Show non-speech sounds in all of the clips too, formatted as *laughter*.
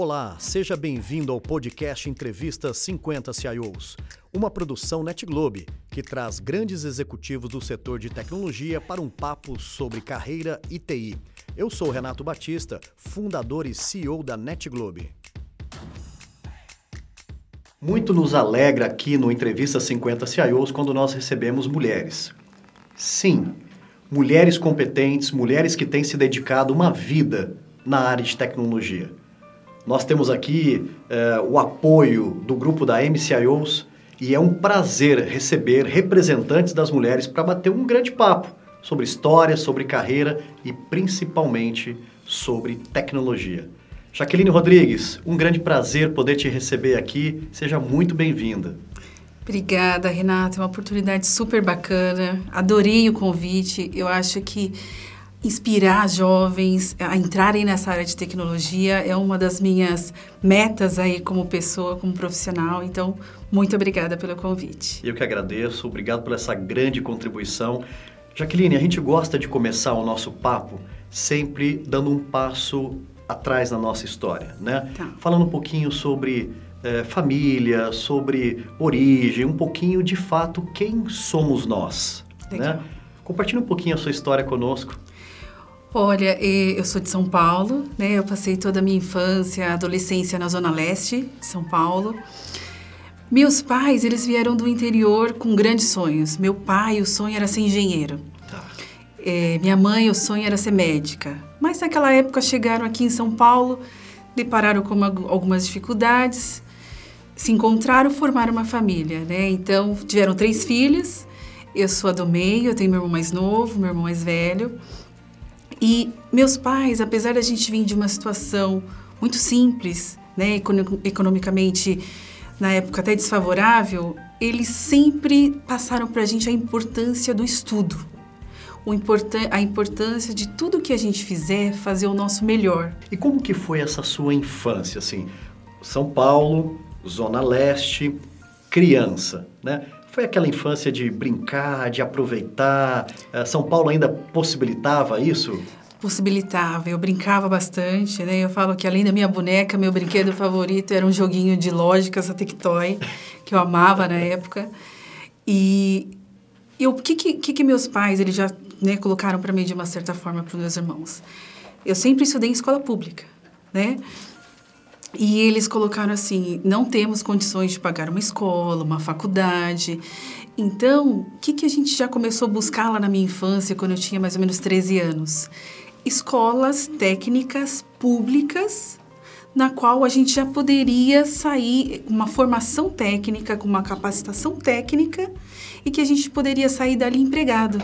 Olá, seja bem-vindo ao podcast Entrevista 50 CIOs, uma produção NetGlobe que traz grandes executivos do setor de tecnologia para um papo sobre carreira e TI. Eu sou Renato Batista, fundador e CEO da NetGlobe. Muito nos alegra aqui no Entrevista 50 CIOs quando nós recebemos mulheres. Sim, mulheres competentes, mulheres que têm se dedicado uma vida na área de tecnologia. Nós temos aqui eh, o apoio do grupo da MCIOs e é um prazer receber representantes das mulheres para bater um grande papo sobre história, sobre carreira e principalmente sobre tecnologia. Jaqueline Rodrigues, um grande prazer poder te receber aqui. Seja muito bem-vinda. Obrigada, Renata. É uma oportunidade super bacana. Adorei o convite. Eu acho que inspirar jovens a entrarem nessa área de tecnologia é uma das minhas metas aí como pessoa, como profissional. Então, muito obrigada pelo convite. Eu que agradeço, obrigado por essa grande contribuição. Jaqueline, a gente gosta de começar o nosso papo sempre dando um passo atrás na nossa história, né? Tá. Falando um pouquinho sobre é, família, sobre origem, um pouquinho de fato quem somos nós, Legal. né? Compartilhe um pouquinho a sua história conosco. Olha, eu sou de São Paulo, né? Eu passei toda a minha infância, adolescência na zona leste de São Paulo. Meus pais, eles vieram do interior com grandes sonhos. Meu pai, o sonho era ser engenheiro. Tá. É, minha mãe, o sonho era ser médica. Mas naquela época chegaram aqui em São Paulo, depararam com uma, algumas dificuldades, se encontraram, formaram uma família, né? Então, tiveram três filhos. Eu sou a do meio, eu tenho meu irmão mais novo, meu irmão mais velho. E meus pais, apesar da gente vir de uma situação muito simples, né, economicamente na época até desfavorável, eles sempre passaram para a gente a importância do estudo, importan a importância de tudo que a gente fizer fazer o nosso melhor. E como que foi essa sua infância, assim, São Paulo, Zona Leste, criança, né? Foi aquela infância de brincar, de aproveitar? Eh, São Paulo ainda possibilitava isso? Possibilitava, eu brincava bastante, né? Eu falo que além da minha boneca, meu brinquedo favorito era um joguinho de lógica, a Tectoy, que eu amava na época. E o que, que, que meus pais eles já né, colocaram para mim de uma certa forma para os meus irmãos? Eu sempre estudei em escola pública, né? E eles colocaram assim: não temos condições de pagar uma escola, uma faculdade. Então, o que, que a gente já começou a buscar lá na minha infância, quando eu tinha mais ou menos 13 anos? Escolas técnicas públicas, na qual a gente já poderia sair uma formação técnica, com uma capacitação técnica, e que a gente poderia sair dali empregado.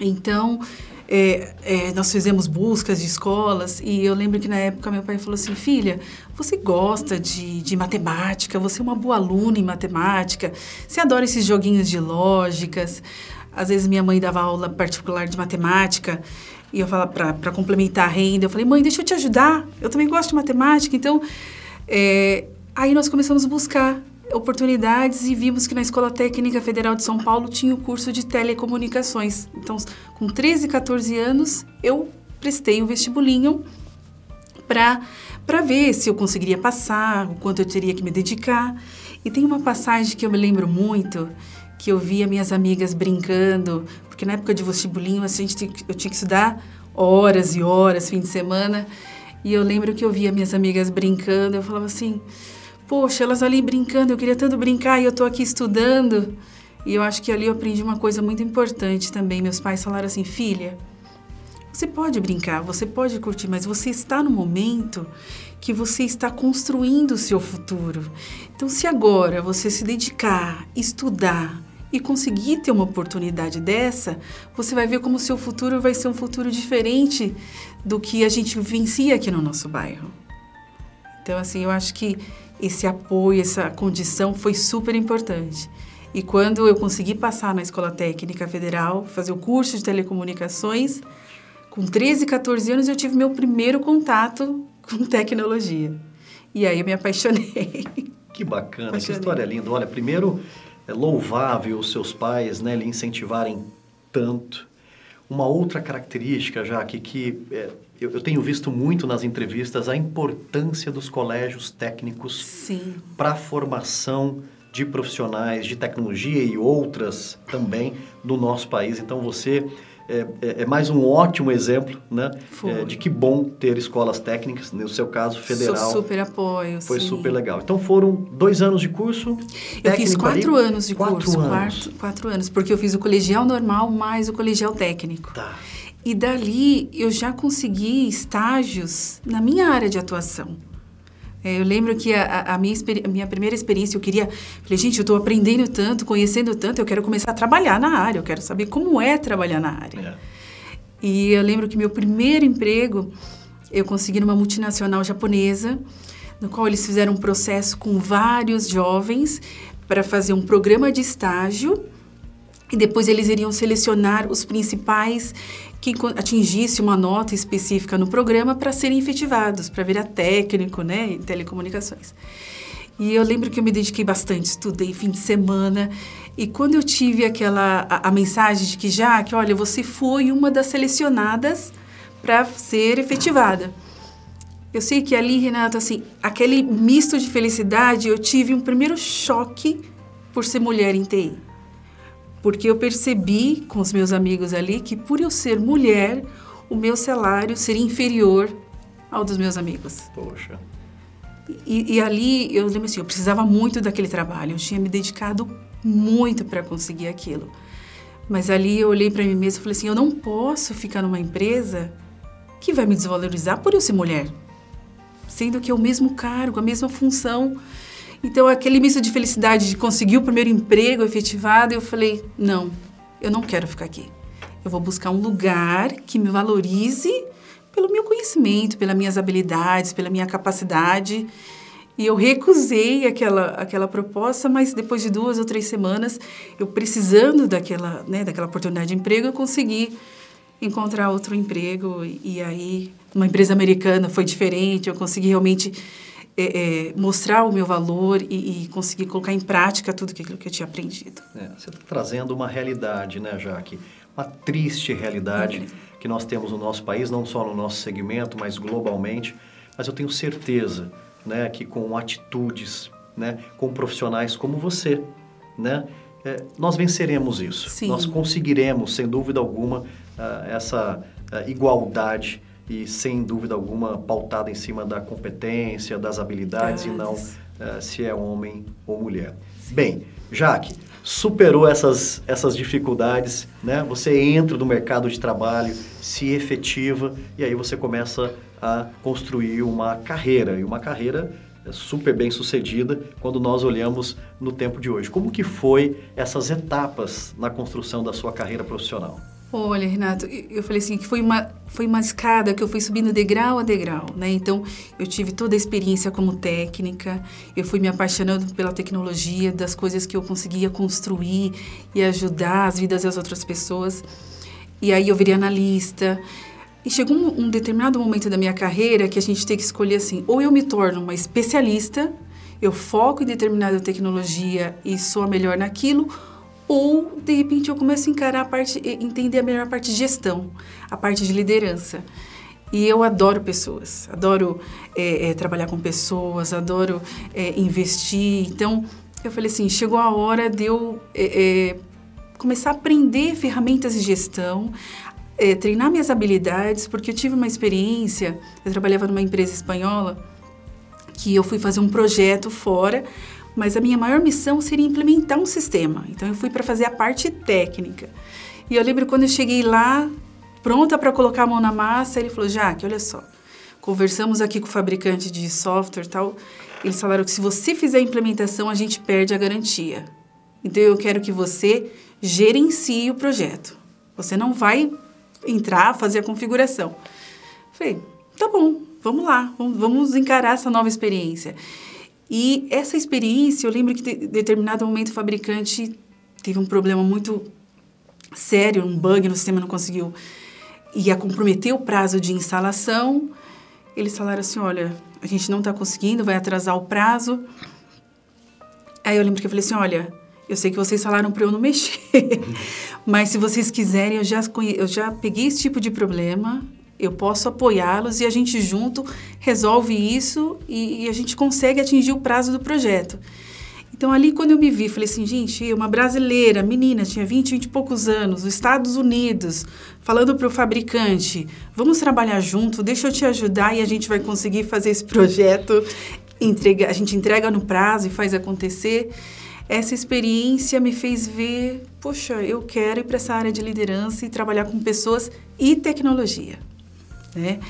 Então, é, é, nós fizemos buscas de escolas e eu lembro que na época meu pai falou assim, filha, você gosta de, de matemática, você é uma boa aluna em matemática, você adora esses joguinhos de lógicas. Às vezes minha mãe dava aula particular de matemática e eu falava para complementar a renda, eu falei, mãe, deixa eu te ajudar, eu também gosto de matemática. Então, é, aí nós começamos a buscar oportunidades e vimos que na Escola Técnica Federal de São Paulo tinha o curso de telecomunicações. Então, com 13, 14 anos, eu prestei o vestibulinho para ver se eu conseguiria passar, o quanto eu teria que me dedicar. E tem uma passagem que eu me lembro muito, que eu via minhas amigas brincando, porque na época de vestibulinho a gente, eu tinha que estudar horas e horas, fim de semana, e eu lembro que eu via minhas amigas brincando, eu falava assim, poxa, elas ali brincando, eu queria tanto brincar e eu estou aqui estudando. E eu acho que ali eu aprendi uma coisa muito importante também. Meus pais falaram assim: filha, você pode brincar, você pode curtir, mas você está no momento que você está construindo o seu futuro. Então, se agora você se dedicar, estudar e conseguir ter uma oportunidade dessa, você vai ver como o seu futuro vai ser um futuro diferente do que a gente vivencia aqui no nosso bairro. Então, assim, eu acho que esse apoio, essa condição foi super importante. E quando eu consegui passar na Escola Técnica Federal, fazer o curso de telecomunicações, com 13, 14 anos eu tive meu primeiro contato *laughs* com tecnologia. E aí eu me apaixonei. *laughs* Que bacana, apaixonei. essa história linda. Olha, primeiro é louvável os seus pais né, lhe incentivarem tanto. Uma outra característica, já que, que é, eu, eu, tenho visto muito nas entrevistas a importância dos colégios técnicos para a formação de profissionais de tecnologia e outras também no nosso país. Então você é, é, é mais um ótimo exemplo, né? É, de que bom ter escolas técnicas, no seu caso federal. Sou super apoio. Foi sim. super legal. Então foram dois anos de curso. Eu fiz quatro ali? anos de quatro curso. Anos. Quatro, quatro anos, porque eu fiz o colegial normal mais o colegial técnico. Tá. E dali eu já consegui estágios na minha área de atuação. É, eu lembro que a, a, minha, a minha primeira experiência, eu queria... Falei, gente, eu estou aprendendo tanto, conhecendo tanto, eu quero começar a trabalhar na área, eu quero saber como é trabalhar na área. É. E eu lembro que meu primeiro emprego, eu consegui numa multinacional japonesa, no qual eles fizeram um processo com vários jovens para fazer um programa de estágio e depois eles iriam selecionar os principais que atingisse uma nota específica no programa para serem efetivados, para virar técnico, né, em telecomunicações. E eu lembro que eu me dediquei bastante, estudei fim de semana. E quando eu tive aquela a, a mensagem de que já, que olha, você foi uma das selecionadas para ser efetivada. Eu sei que ali, Renato, assim, aquele misto de felicidade, eu tive um primeiro choque por ser mulher em TI porque eu percebi com os meus amigos ali que por eu ser mulher, o meu salário seria inferior ao dos meus amigos. Poxa. E, e ali eu lembro assim, eu precisava muito daquele trabalho, eu tinha me dedicado muito para conseguir aquilo. Mas ali eu olhei para mim mesma e falei assim, eu não posso ficar numa empresa que vai me desvalorizar por eu ser mulher, sendo que é o mesmo cargo, a mesma função. Então, aquele misto de felicidade de conseguir o primeiro emprego efetivado, eu falei: não, eu não quero ficar aqui. Eu vou buscar um lugar que me valorize pelo meu conhecimento, pelas minhas habilidades, pela minha capacidade. E eu recusei aquela, aquela proposta, mas depois de duas ou três semanas, eu precisando daquela, né, daquela oportunidade de emprego, eu consegui encontrar outro emprego. E, aí, uma empresa americana foi diferente, eu consegui realmente é, é, mostrar o meu valor e, e, conseguir colocar em prática tudo aquilo que eu tinha aprendido. É, você está trazendo uma realidade, né, Jaque? Uma triste realidade que nós temos no nosso país, não só no nosso segmento, mas globalmente. Mas eu tenho certeza né, que com atitudes, né, com profissionais como você, né, é, nós venceremos isso. Sim. Nós conseguiremos, sem dúvida alguma, uh, essa uh, igualdade e sem dúvida alguma pautada em cima da competência, das habilidades e não uh, se é homem ou mulher. Bem, Jaque, superou essas, essas dificuldades, né? Você entra no mercado de trabalho, se efetiva e aí você começa a construir uma carreira e uma carreira eh, super bem sucedida quando nós olhamos no tempo de hoje. Como que foi essas etapas na construção da sua carreira profissional? Olha, Renato, eu falei assim que foi uma foi uma escada que eu fui subindo degrau a degrau, né? Então, eu tive toda a experiência como técnica, eu fui me apaixonando pela tecnologia, das coisas que eu conseguia construir e ajudar as vidas das outras pessoas. E aí eu virei analista. E chegou um, um determinado momento da minha carreira que a gente tem que escolher assim, ou eu me torno uma especialista, eu foco em determinada tecnologia e sou a melhor naquilo, ou de repente eu começo a encarar a parte, entender a melhor parte de gestão, a parte de liderança. E eu adoro pessoas, adoro é, é, trabalhar com pessoas, adoro é, investir. Então, eu falei assim, chegou a hora de eu é, é, começar a aprender ferramentas de gestão, é, treinar minhas habilidades, porque eu tive uma experiência, eu trabalhava numa empresa espanhola, que eu fui fazer um projeto fora mas a minha maior missão seria implementar um sistema. Então eu fui para fazer a parte técnica. E eu lembro quando eu cheguei lá, pronta para colocar a mão na massa, ele falou: Jaque, olha só, conversamos aqui com o fabricante de software tal. Eles falaram que se você fizer a implementação, a gente perde a garantia. Então eu quero que você gerencie o projeto. Você não vai entrar, fazer a configuração. Falei, tá bom, vamos lá, vamos encarar essa nova experiência. E essa experiência, eu lembro que em determinado momento o fabricante teve um problema muito sério, um bug no sistema, não conseguiu, ia comprometer o prazo de instalação. Eles falaram assim: olha, a gente não está conseguindo, vai atrasar o prazo. Aí eu lembro que eu falei assim: olha, eu sei que vocês falaram para eu não *laughs* mexer, mas se vocês quiserem, eu já, eu já peguei esse tipo de problema, Eu posso apoiá-los e a gente junto resolve isso e, e a gente consegue atingir o prazo do projeto. Então, ali, quando eu me vi, falei assim, gente, uma brasileira, menina, tinha 20, 20 e poucos anos, os Estados Unidos, falando para o fabricante, vamos trabalhar junto, deixa eu te ajudar e a gente vai conseguir fazer esse projeto, entrega, a gente entrega no prazo e faz acontecer. Essa experiência me fez ver, poxa, eu quero ir para essa área de liderança e trabalhar com pessoas e tecnologia. Né?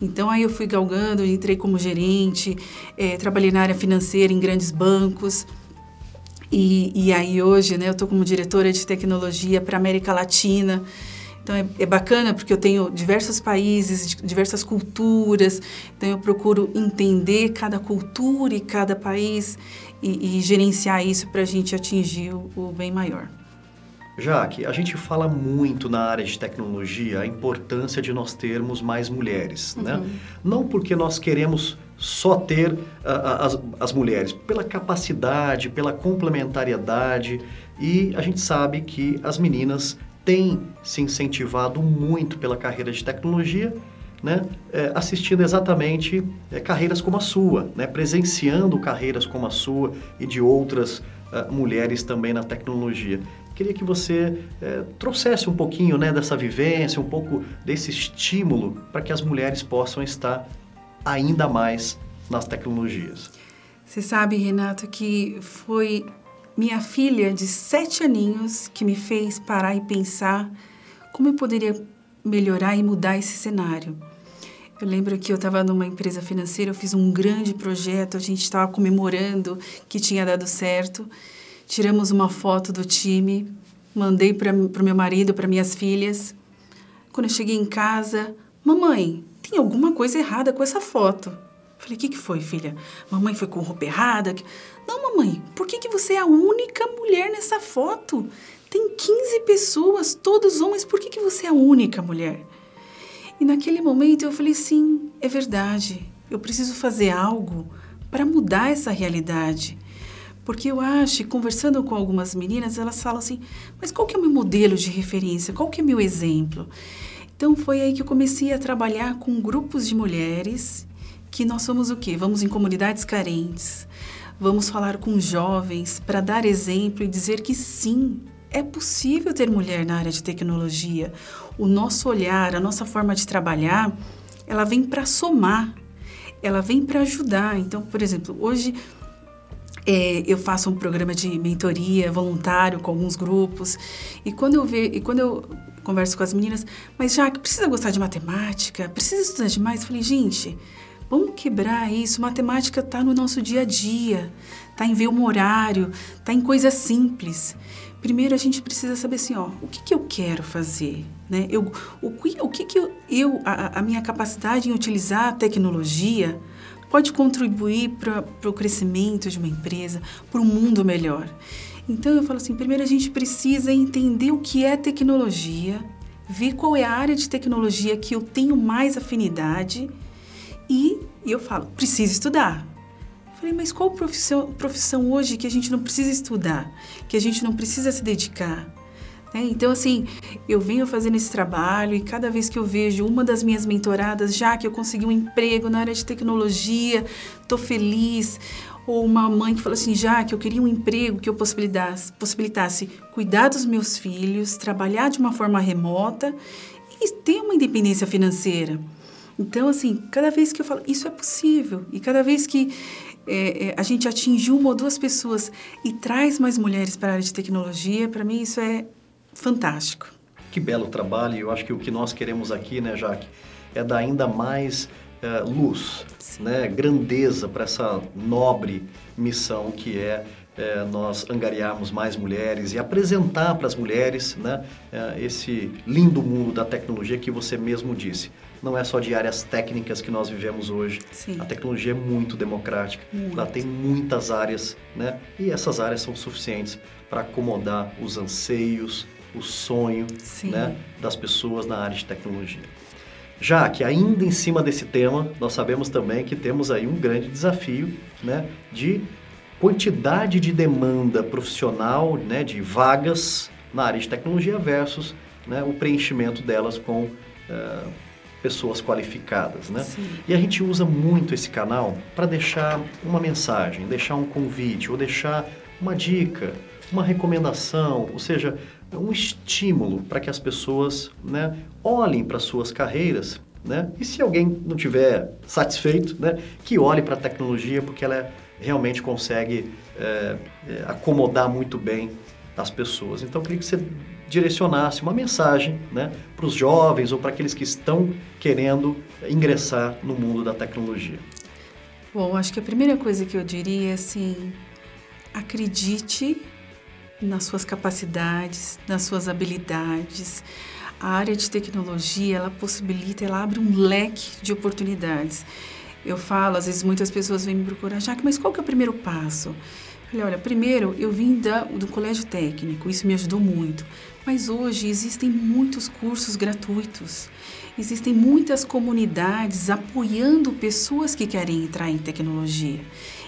Então aí eu fui galgando, entrei como gerente, é, trabalhei na área financeira em grandes bancos, e, e aí hoje, né, eu estou como diretora de tecnologia para América Latina. Então é, é, bacana porque eu tenho diversos países, diversas culturas, então eu procuro entender cada cultura e cada país e, e gerenciar isso para a gente atingir o, o bem maior. Jaque, a gente fala muito na área de tecnologia a importância de nós termos mais mulheres, né? uhum. né? Não porque nós queremos só ter uh, as, as mulheres, pela capacidade, pela complementariedade e a gente sabe que as meninas têm se incentivado muito pela carreira de tecnologia, né? É, assistindo exatamente é, carreiras como a sua, né? presenciando carreiras como a sua e de outras uh, mulheres também na tecnologia. Queria que você é, trouxesse um pouquinho né, dessa vivência, um pouco desse estímulo para que as mulheres possam estar ainda mais nas tecnologias. Você sabe, Renato, que foi minha filha de sete aninhos que me fez parar e pensar como eu poderia melhorar e mudar esse cenário. Eu lembro que eu estava numa empresa financeira, eu fiz um grande projeto, a gente estava comemorando que tinha dado certo tiramos uma foto do time, mandei para o meu marido, para minhas filhas. Quando eu cheguei em casa, mamãe, tem alguma coisa errada com essa foto. Falei, o que, que foi, filha? Mamãe foi com roupa errada? Não, mamãe, por que, que você é a única mulher nessa foto? Tem 15 pessoas, todos homens, por que, que você é a única mulher? E naquele momento eu falei, sim, é verdade. Eu preciso fazer algo para mudar essa realidade. Porque eu acho, conversando com algumas meninas, elas falam assim: mas qual que é o meu modelo de referência? Qual que é o meu exemplo? Então foi aí que eu comecei a trabalhar com grupos de mulheres que nós somos o quê? Vamos em comunidades carentes, vamos falar com jovens para dar exemplo e dizer que sim, é possível ter mulher na área de tecnologia. O nosso olhar, a nossa forma de trabalhar, ela vem para somar, ela vem para ajudar. Então, por exemplo, hoje é, eu faço um programa de mentoria voluntário com alguns grupos e quando eu ve, e quando eu converso com as meninas, mas já que precisa gostar de matemática, precisa estudar demais, eu falei, gente, vamos quebrar isso. Matemática está no nosso dia a dia, está em ver um horário, está em coisas simples. Primeiro a gente precisa saber assim, ó, o que, que eu quero fazer, né? Eu, o, o que, que eu, eu a, a minha capacidade em utilizar a tecnologia pode contribuir para o crescimento de uma empresa, para um mundo melhor. Então eu falo assim, primeiro a gente precisa entender o que é tecnologia, ver qual é a área de tecnologia que eu tenho mais afinidade e, eu falo, preciso estudar. Falei, mas qual profissão, profissão hoje que a gente não precisa estudar, que a gente não precisa se dedicar? Né? Então, assim, eu venho fazendo esse trabalho e cada vez que eu vejo uma das minhas mentoradas, já que eu consegui um emprego na área de tecnologia, estou feliz. Ou uma mãe que fala assim, já que eu queria um emprego que eu possibilitasse, possibilitasse cuidar dos meus filhos, trabalhar de uma forma remota e ter uma independência financeira. Então, assim, cada vez que eu falo, isso é possível. E cada vez que é, é, a gente atinge uma ou duas pessoas e traz mais mulheres para a área de tecnologia, para mim isso é fantástico. Que belo trabalho. Eu acho que o que nós queremos aqui, né, Jaque, é dar ainda mais uh, luz, né, grandeza para essa nobre missão que é, é nós angariarmos mais mulheres e apresentar para as mulheres né, é, esse lindo mundo da tecnologia que você mesmo disse. Não é só de áreas técnicas que nós vivemos hoje. Sim. A tecnologia é muito democrática. Muito. Ela tem muitas áreas, né? E essas áreas são suficientes para acomodar os anseios, o sonho né, das pessoas na área de tecnologia. Já que ainda em cima desse tema, nós sabemos também que temos aí um grande desafio né, de quantidade de demanda profissional, né, de vagas na área de tecnologia versus né, o preenchimento delas com uh, pessoas qualificadas, né? Sim. E a gente usa muito esse canal para deixar uma mensagem, deixar um convite ou deixar uma dica, uma recomendação, ou seja, um estímulo para que as pessoas né, olhem para suas carreiras né? E se alguém não tiver satisfeito, né, que olhe para a tecnologia porque ela realmente consegue é, é, acomodar muito bem as pessoas. Então, eu queria que você direcionasse uma mensagem né, para os jovens ou para aqueles que estão querendo ingressar no mundo da tecnologia. Bom, acho que a primeira coisa que eu diria é assim: acredite nas suas capacidades, nas suas habilidades. A área de tecnologia, ela possibilita, ela abre um leque de oportunidades. Eu falo, às vezes muitas pessoas vêm me procurar, Jaque, mas qual que é o primeiro passo? Falei, olha, primeiro eu vim da, do colégio técnico, isso me ajudou muito. Mas hoje existem muitos cursos gratuitos. Existem muitas comunidades apoiando pessoas que querem entrar em tecnologia.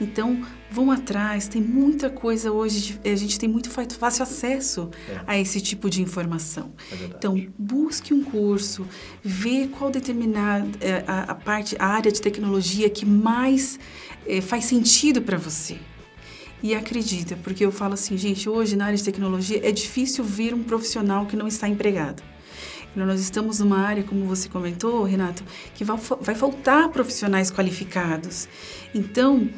Então, vão atrás, tem muita coisa hoje, a gente tem muito fácil acesso é. a esse tipo de informação. É então, busque um curso, vê qual determinada é, a, a, parte, a área de tecnologia que mais é, faz sentido para você. E acredita, porque eu falo assim, gente, hoje na área de tecnologia é difícil vir um profissional que não está empregado. Nós estamos numa área, como você comentou, Renato, que vai, vai faltar profissionais qualificados. Então,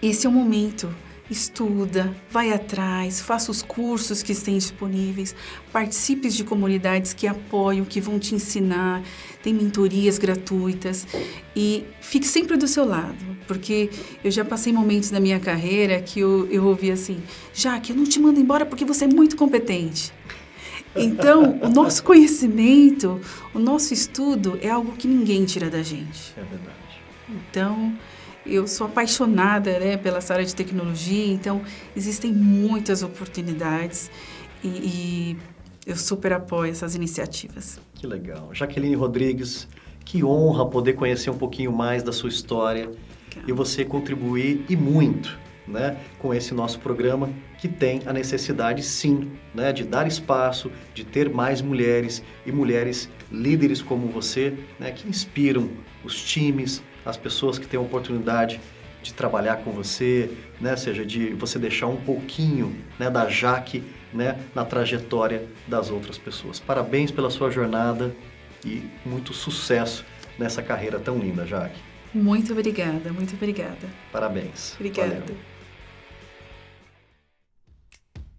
esse é o momento. Estuda, vai atrás, faça os cursos que estão disponíveis, participe de comunidades que apoiam, que vão te ensinar, tem mentorias gratuitas e fique sempre do seu lado, porque eu já passei momentos na minha carreira que eu, eu ouvi assim: Jaque, eu não te mando embora porque você é muito competente. Então, o nosso *laughs* conhecimento, o nosso estudo é algo que ninguém tira da gente. É verdade. Então, eu sou apaixonada né, pela área de tecnologia, então existem muitas oportunidades e, e eu super apoio essas iniciativas. Que legal. Jaqueline Rodrigues, que honra poder conhecer um pouquinho mais da sua história e você contribuir e muito né, com esse nosso programa que tem a necessidade sim né, de dar espaço, de ter mais mulheres e mulheres líderes como você né, que inspiram os times, as pessoas que têm a oportunidade de trabalhar com você, né? seja, de você deixar um pouquinho né, da Jaque né, na trajetória das outras pessoas. Parabéns pela sua jornada e muito sucesso nessa carreira tão linda, Jaque. Muito obrigada, muito obrigada. Parabéns. Obrigada. Valeu.